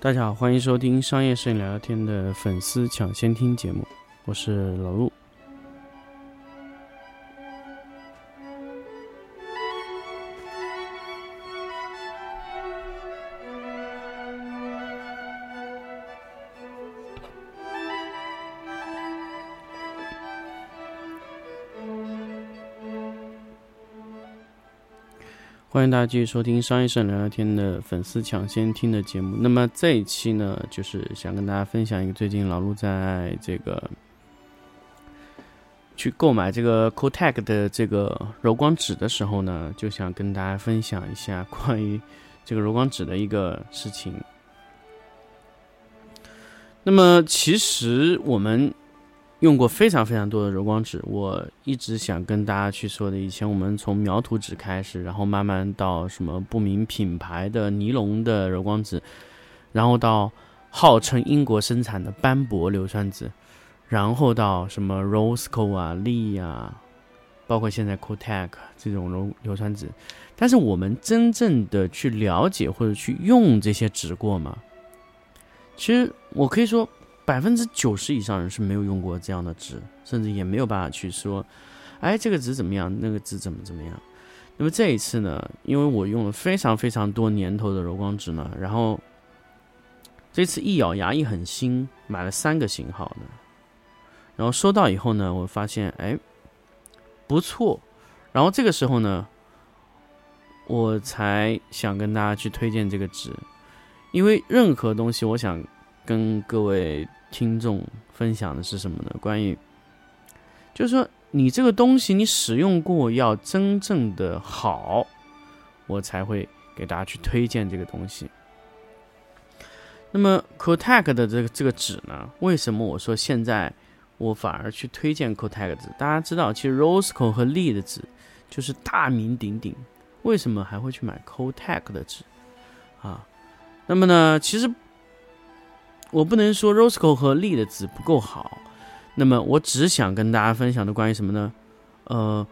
大家好，欢迎收听商业摄影聊聊天的粉丝抢先听节目，我是老陆。欢迎大家继续收听商业摄影聊聊天的粉丝抢先听的节目。那么这一期呢，就是想跟大家分享一个最近老陆在这个去购买这个 Kotek 的这个柔光纸的时候呢，就想跟大家分享一下关于这个柔光纸的一个事情。那么其实我们。用过非常非常多的柔光纸，我一直想跟大家去说的。以前我们从描图纸开始，然后慢慢到什么不明品牌的尼龙的柔光纸，然后到号称英国生产的斑驳硫酸纸，然后到什么 Roseco 啊、利啊，包括现在 Kotek 这种柔硫酸纸。但是我们真正的去了解或者去用这些纸过吗？其实我可以说。百分之九十以上人是没有用过这样的纸，甚至也没有办法去说，哎，这个纸怎么样，那个纸怎么怎么样。那么这一次呢，因为我用了非常非常多年头的柔光纸呢，然后这次一咬牙一狠心买了三个型号的，然后收到以后呢，我发现哎不错，然后这个时候呢，我才想跟大家去推荐这个纸，因为任何东西，我想跟各位。听众分享的是什么呢？关于，就是说你这个东西你使用过要真正的好，我才会给大家去推荐这个东西。那么 Kotek 的这个这个纸呢？为什么我说现在我反而去推荐 Kotek 纸？大家知道，其实 Rosco 和 Lee 的纸就是大名鼎鼎，为什么还会去买 Kotek 的纸啊？那么呢，其实。我不能说 Rosco 和利的纸不够好，那么我只想跟大家分享的关于什么呢？呃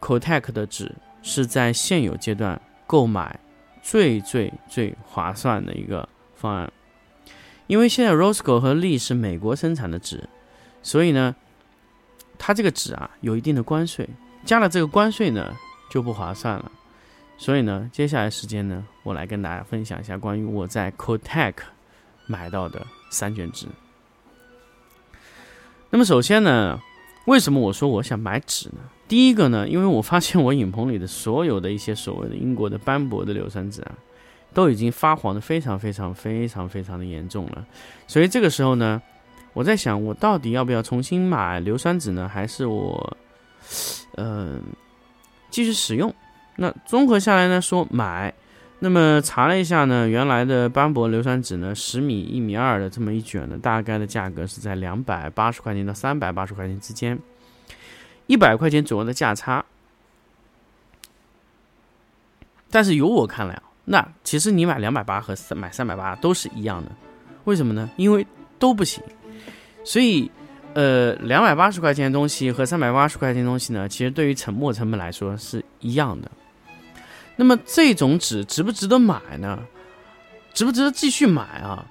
，Kotek 的纸是在现有阶段购买最最最划算的一个方案，因为现在 Rosco 和利是美国生产的纸，所以呢，它这个纸啊有一定的关税，加了这个关税呢就不划算了，所以呢，接下来时间呢，我来跟大家分享一下关于我在 Kotek。买到的三卷纸。那么首先呢，为什么我说我想买纸呢？第一个呢，因为我发现我影棚里的所有的一些所谓的英国的斑驳的硫酸纸啊，都已经发黄的非常非常非常非常的严重了。所以这个时候呢，我在想，我到底要不要重新买硫酸纸呢？还是我，嗯，继续使用？那综合下来呢，说买。那么查了一下呢，原来的斑驳硫酸纸呢，十米一米二的这么一卷呢，大概的价格是在两百八十块钱到三百八十块钱之间，一百块钱左右的价差。但是由我看来啊，那其实你买两百八和买三百八都是一样的，为什么呢？因为都不行。所以，呃，两百八十块钱的东西和三百八十块钱东西呢，其实对于沉没成本来说是一样的。那么这种纸值不值得买呢？值不值得继续买啊？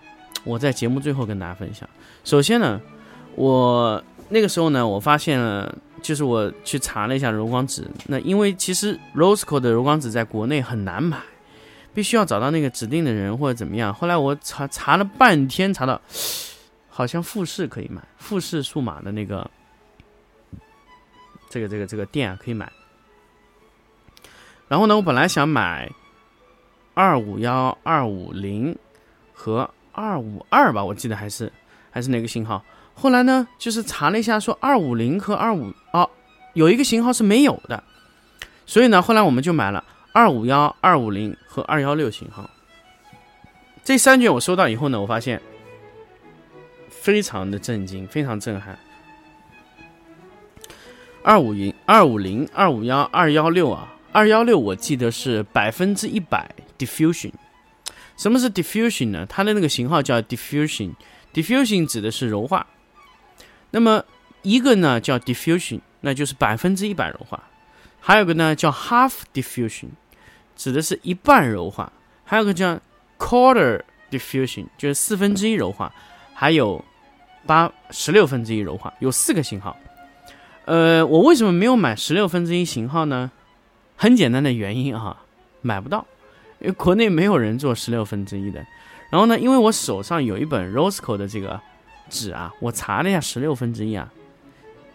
我在节目最后跟大家分享。首先呢，我那个时候呢，我发现了，就是我去查了一下柔光纸。那因为其实 Rosco 的柔光纸在国内很难买，必须要找到那个指定的人或者怎么样。后来我查查了半天，查到好像富士可以买，富士数码的那个这个这个这个店啊可以买。然后呢，我本来想买二五幺二五零和二五二吧，我记得还是还是哪个型号。后来呢，就是查了一下，说二五零和二五哦，有一个型号是没有的。所以呢，后来我们就买了二五幺二五零和二幺六型号。这三卷我收到以后呢，我发现非常的震惊，非常震撼。二五零、二五零、二五幺、二幺六啊。二幺六，我记得是百分之一百 diffusion。什么是 diffusion 呢？它的那个型号叫 diffusion，diffusion 指的是柔化。那么一个呢叫 diffusion，那就是百分之一百柔化。还有个呢叫 half diffusion，指的是一半柔化。还有个叫 quarter diffusion，就是四分之一柔化，还有八十六分之一柔化，有四个型号。呃，我为什么没有买十六分之一型号呢？很简单的原因啊，买不到，因为国内没有人做十六分之一的。然后呢，因为我手上有一本 Rosco 的这个纸啊，我查了一下十六分之一啊，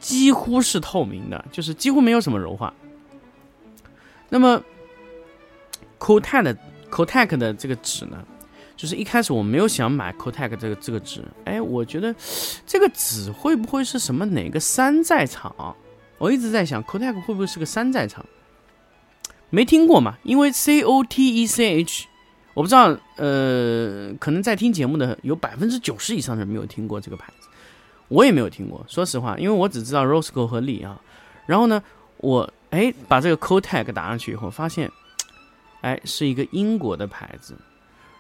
几乎是透明的，就是几乎没有什么柔化。那么 c o t e c c o t e c 的这个纸呢，就是一开始我没有想买 c o t e c 这个这个纸，哎，我觉得这个纸会不会是什么哪个山寨厂？我一直在想 c o t e c 会不会是个山寨厂？没听过嘛？因为 C O T E C H，我不知道，呃，可能在听节目的有百分之九十以上的人没有听过这个牌子，我也没有听过。说实话，因为我只知道 Rosco 和力啊。然后呢，我哎把这个 Cotag 打上去以后，发现，哎是一个英国的牌子。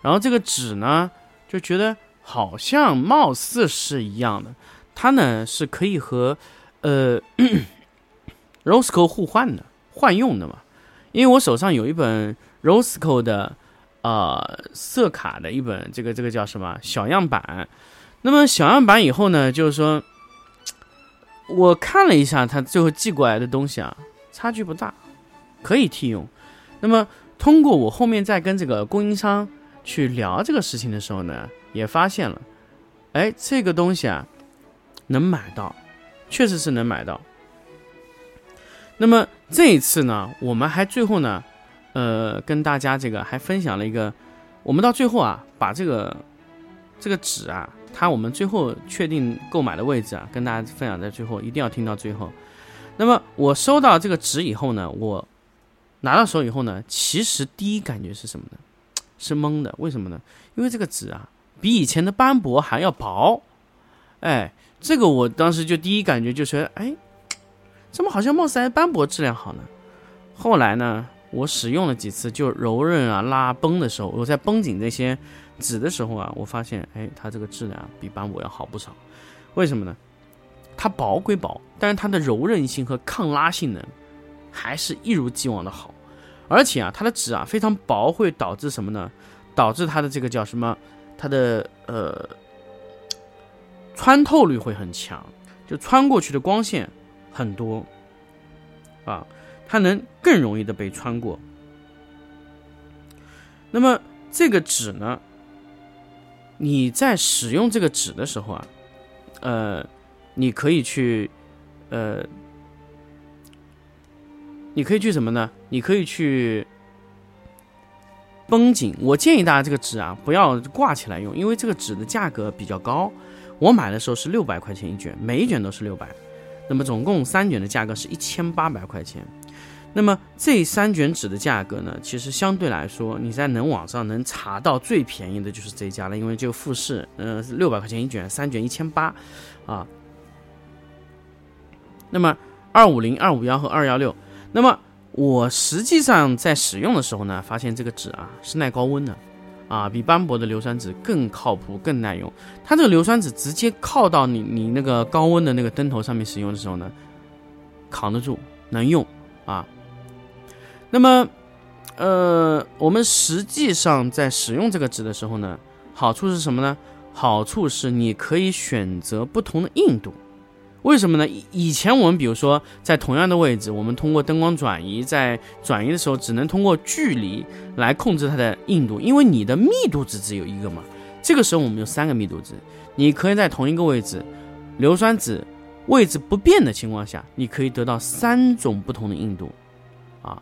然后这个纸呢，就觉得好像貌似是一样的，它呢是可以和呃 Rosco 互换的，换用的嘛。因为我手上有一本 Rosco 的，呃，色卡的一本，这个这个叫什么小样板？那么小样板以后呢，就是说，我看了一下他最后寄过来的东西啊，差距不大，可以替用。那么通过我后面再跟这个供应商去聊这个事情的时候呢，也发现了，哎，这个东西啊，能买到，确实是能买到。那么这一次呢，我们还最后呢，呃，跟大家这个还分享了一个，我们到最后啊，把这个这个纸啊，它我们最后确定购买的位置啊，跟大家分享在最后，一定要听到最后。那么我收到这个纸以后呢，我拿到手以后呢，其实第一感觉是什么呢？是懵的。为什么呢？因为这个纸啊，比以前的斑驳还要薄。哎，这个我当时就第一感觉就是，哎。怎么好像貌似还斑驳质量好呢？后来呢，我使用了几次，就柔韧啊、拉绷的时候，我在绷紧这些纸的时候啊，我发现，哎，它这个质量比斑驳要好不少。为什么呢？它薄归薄，但是它的柔韧性和抗拉性能还是一如既往的好。而且啊，它的纸啊非常薄，会导致什么呢？导致它的这个叫什么？它的呃穿透率会很强，就穿过去的光线。很多，啊，它能更容易的被穿过。那么这个纸呢？你在使用这个纸的时候啊，呃，你可以去，呃，你可以去什么呢？你可以去绷紧。我建议大家这个纸啊，不要挂起来用，因为这个纸的价格比较高。我买的时候是六百块钱一卷，每一卷都是六百。那么总共三卷的价格是一千八百块钱，那么这三卷纸的价格呢，其实相对来说，你在能网上能查到最便宜的就是这一家了，因为就富士，呃，六百块钱一卷，三卷一千八，啊。那么二五零、二五幺和二幺六，那么我实际上在使用的时候呢，发现这个纸啊是耐高温的。啊，比斑驳的硫酸纸更靠谱、更耐用。它这个硫酸纸直接靠到你你那个高温的那个灯头上面使用的时候呢，扛得住，能用啊。那么，呃，我们实际上在使用这个纸的时候呢，好处是什么呢？好处是你可以选择不同的硬度。为什么呢？以以前我们比如说在同样的位置，我们通过灯光转移，在转移的时候只能通过距离来控制它的硬度，因为你的密度值只有一个嘛。这个时候我们有三个密度值，你可以在同一个位置，硫酸纸位置不变的情况下，你可以得到三种不同的硬度啊。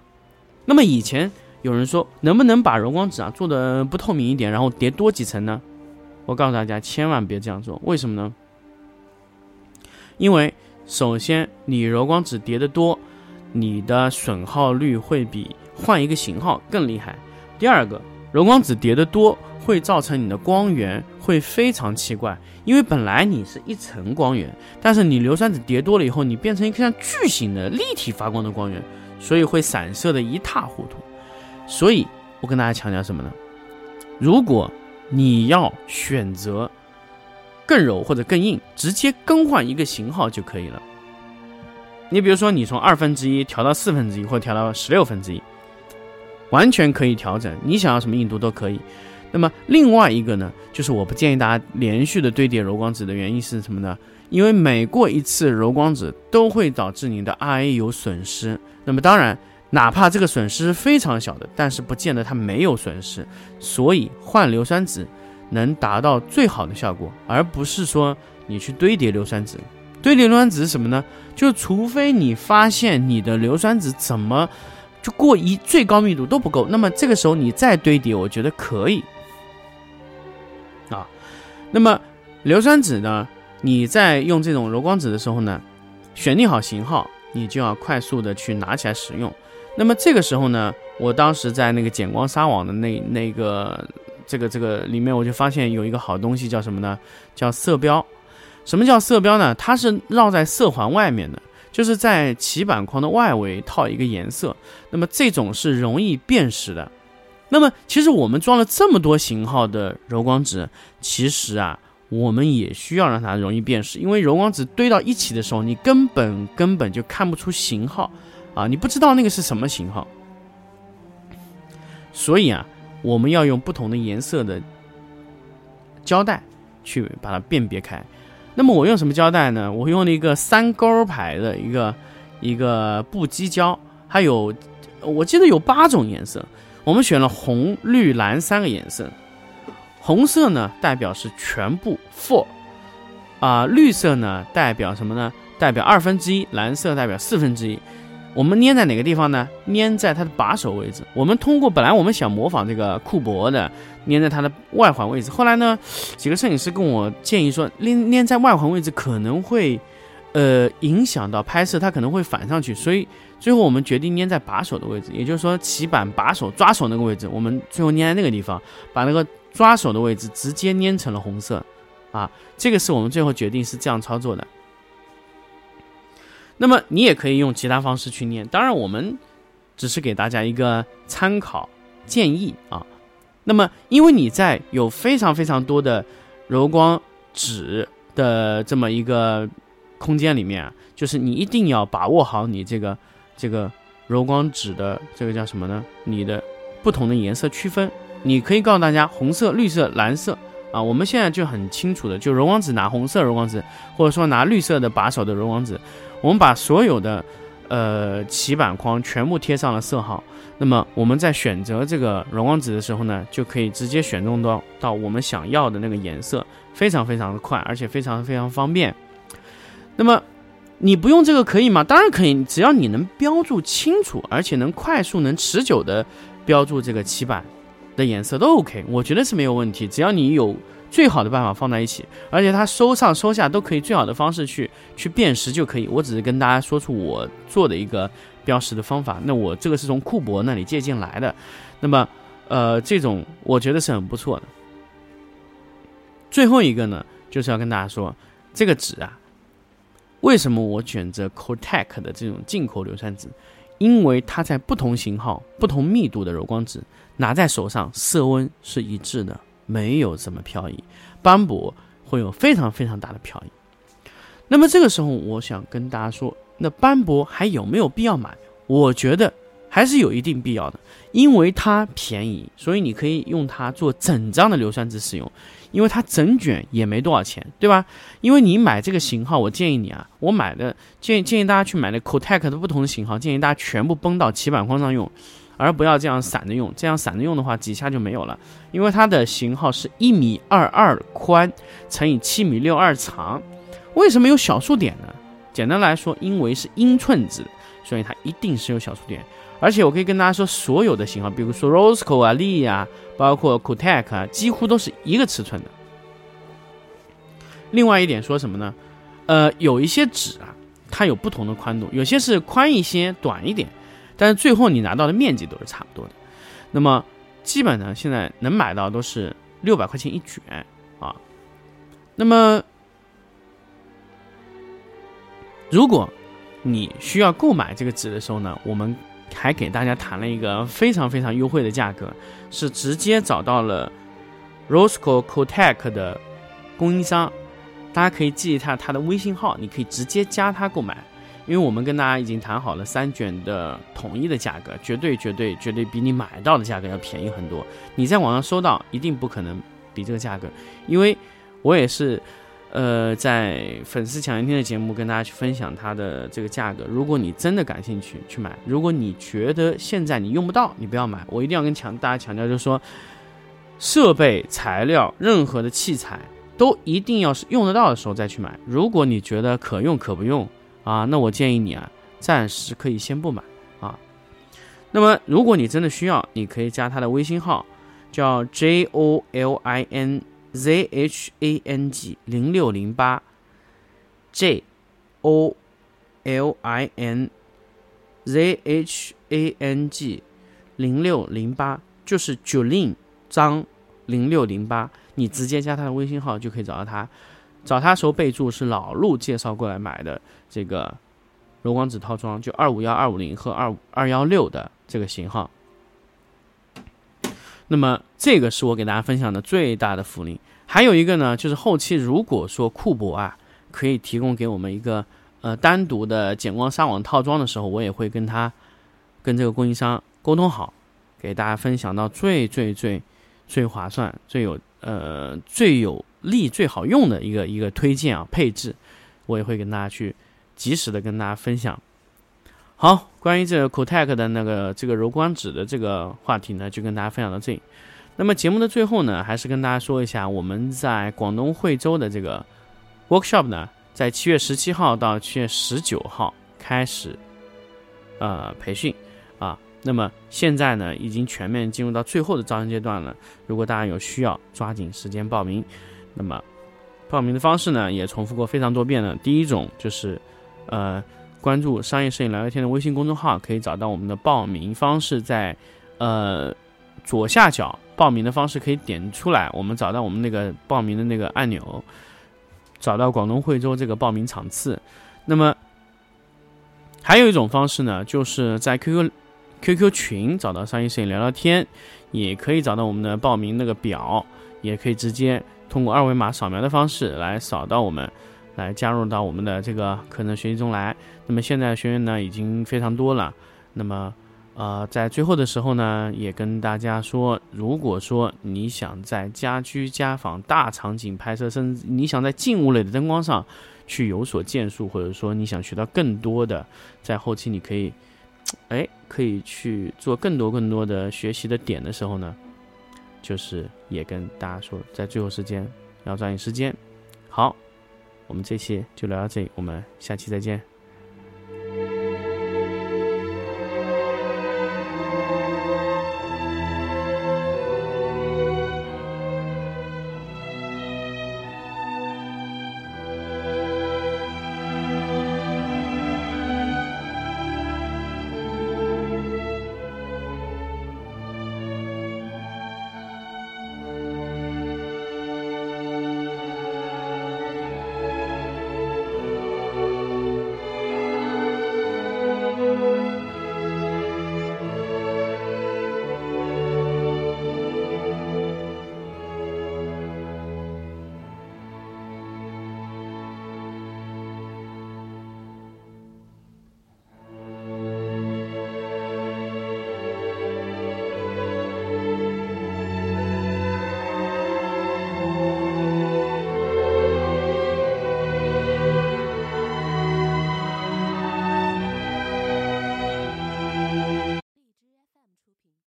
那么以前有人说，能不能把柔光纸啊做的不透明一点，然后叠多几层呢？我告诉大家，千万别这样做。为什么呢？因为首先，你柔光纸叠的多，你的损耗率会比换一个型号更厉害。第二个，柔光纸叠的多会造成你的光源会非常奇怪，因为本来你是一层光源，但是你硫酸纸叠多了以后，你变成一个像巨型的立体发光的光源，所以会散射的一塌糊涂。所以我跟大家强调什么呢？如果你要选择。更柔或者更硬，直接更换一个型号就可以了。你比如说，你从二分之一调到四分之一，或者调到十六分之一，完全可以调整。你想要什么硬度都可以。那么另外一个呢，就是我不建议大家连续的堆叠柔光纸的原因是什么呢？因为每过一次柔光纸都会导致你的 RA 有损失。那么当然，哪怕这个损失非常小的，但是不见得它没有损失。所以换硫酸纸能达到最好的效果，而不是说你去堆叠硫酸纸。堆叠硫酸纸是什么呢？就除非你发现你的硫酸纸怎么就过一最高密度都不够，那么这个时候你再堆叠，我觉得可以。啊，那么硫酸纸呢？你在用这种柔光纸的时候呢，选定好型号，你就要快速的去拿起来使用。那么这个时候呢，我当时在那个减光纱网的那那个这个这个里面，我就发现有一个好东西，叫什么呢？叫色标。什么叫色标呢？它是绕在色环外面的，就是在棋板框的外围套一个颜色。那么这种是容易辨识的。那么，其实我们装了这么多型号的柔光纸，其实啊，我们也需要让它容易辨识，因为柔光纸堆到一起的时候，你根本根本就看不出型号啊，你不知道那个是什么型号。所以啊，我们要用不同的颜色的胶带去把它辨别开。那么我用什么胶带呢？我用了一个三勾牌的一个一个布基胶，还有我记得有八种颜色。我们选了红、绿、蓝三个颜色，红色呢代表是全部，for 啊，绿色呢代表什么呢？代表二分之一，蓝色代表四分之一。我们粘在哪个地方呢？粘在它的把手位置。我们通过本来我们想模仿这个库珀的，粘在它的外环位置。后来呢，几个摄影师跟我建议说，粘粘在外环位置可能会。呃，影响到拍摄，它可能会反上去，所以最后我们决定粘在把手的位置，也就是说棋板把手抓手那个位置，我们最后粘在那个地方，把那个抓手的位置直接粘成了红色，啊，这个是我们最后决定是这样操作的。那么你也可以用其他方式去念，当然我们只是给大家一个参考建议啊。那么因为你在有非常非常多的柔光纸的这么一个。空间里面啊，就是你一定要把握好你这个这个柔光纸的这个叫什么呢？你的不同的颜色区分，你可以告诉大家红色、绿色、蓝色啊。我们现在就很清楚的，就柔光纸拿红色柔光纸，或者说拿绿色的把手的柔光纸，我们把所有的呃棋板框全部贴上了色号。那么我们在选择这个柔光纸的时候呢，就可以直接选中到到我们想要的那个颜色，非常非常的快，而且非常非常方便。那么，你不用这个可以吗？当然可以，只要你能标注清楚，而且能快速、能持久的标注这个漆板的颜色都 OK，我觉得是没有问题。只要你有最好的办法放在一起，而且它收上收下都可以最好的方式去去辨识就可以。我只是跟大家说出我做的一个标识的方法。那我这个是从库珀那里借鉴来的。那么，呃，这种我觉得是很不错的。最后一个呢，就是要跟大家说，这个纸啊。为什么我选择 Cortec 的这种进口硫酸纸？因为它在不同型号、不同密度的柔光纸拿在手上色温是一致的，没有什么漂移，斑驳会有非常非常大的漂移。那么这个时候，我想跟大家说，那斑驳还有没有必要买？我觉得还是有一定必要的，因为它便宜，所以你可以用它做整张的硫酸纸使用。因为它整卷也没多少钱，对吧？因为你买这个型号，我建议你啊，我买的建建议大家去买那 Cotec 的不同的型号，建议大家全部绷到棋板框上用，而不要这样散着用。这样散着用的话，几下就没有了。因为它的型号是一米二二宽乘以七米六二长。为什么有小数点呢？简单来说，因为是英寸制，所以它一定是有小数点。而且我可以跟大家说，所有的型号，比如说 Rosco 啊、Lee 啊，包括 c o t e c 啊，几乎都是一个尺寸的。另外一点说什么呢？呃，有一些纸啊，它有不同的宽度，有些是宽一些、短一点，但是最后你拿到的面积都是差不多的。那么基本上，现在能买到都是六百块钱一卷啊。那么如果你需要购买这个纸的时候呢，我们。还给大家谈了一个非常非常优惠的价格，是直接找到了 Rosco Cotec 的供应商，大家可以记一下他的微信号，你可以直接加他购买，因为我们跟大家已经谈好了三卷的统一的价格，绝对绝对绝对比你买到的价格要便宜很多。你在网上搜到，一定不可能比这个价格，因为我也是。呃，在粉丝抢先听的节目跟大家去分享它的这个价格。如果你真的感兴趣去买，如果你觉得现在你用不到，你不要买。我一定要跟强大家强调，就是说，设备、材料、任何的器材都一定要是用得到的时候再去买。如果你觉得可用可不用啊，那我建议你啊，暂时可以先不买啊。那么，如果你真的需要，你可以加他的微信号，叫 J O L I N。z h a n g 零六零八，j o l i n z h a n g 零六零八就是 Julin 张零六零八，你直接加他的微信号就可以找到他。找他时候备注是老陆介绍过来买的这个柔光纸套装，就二五幺二五零和二二幺六的这个型号。那么这个是我给大家分享的最大的福利，还有一个呢，就是后期如果说库博啊可以提供给我们一个呃单独的减光纱网套装的时候，我也会跟他跟这个供应商沟通好，给大家分享到最最最最划算、最有呃最有利、最好用的一个一个推荐啊配置，我也会跟大家去及时的跟大家分享。好，关于这个 Cotec 的那个这个柔光纸的这个话题呢，就跟大家分享到这里。那么节目的最后呢，还是跟大家说一下，我们在广东惠州的这个 workshop 呢，在七月十七号到七月十九号开始呃培训啊。那么现在呢，已经全面进入到最后的招生阶段了。如果大家有需要，抓紧时间报名。那么报名的方式呢，也重复过非常多遍了。第一种就是呃。关注商业摄影聊聊天的微信公众号，可以找到我们的报名方式，在呃左下角报名的方式可以点出来，我们找到我们那个报名的那个按钮，找到广东惠州这个报名场次。那么还有一种方式呢，就是在 QQ QQ 群找到商业摄影聊聊天，也可以找到我们的报名那个表，也可以直接通过二维码扫描的方式来扫到我们。来加入到我们的这个课程学习中来。那么现在学员呢已经非常多了。那么，呃，在最后的时候呢，也跟大家说，如果说你想在家居家访大场景拍摄，甚至你想在静物类的灯光上去有所建树，或者说你想学到更多的，在后期你可以，哎，可以去做更多更多的学习的点的时候呢，就是也跟大家说，在最后时间要抓紧时间。好。我们这期就聊到这里，我们下期再见。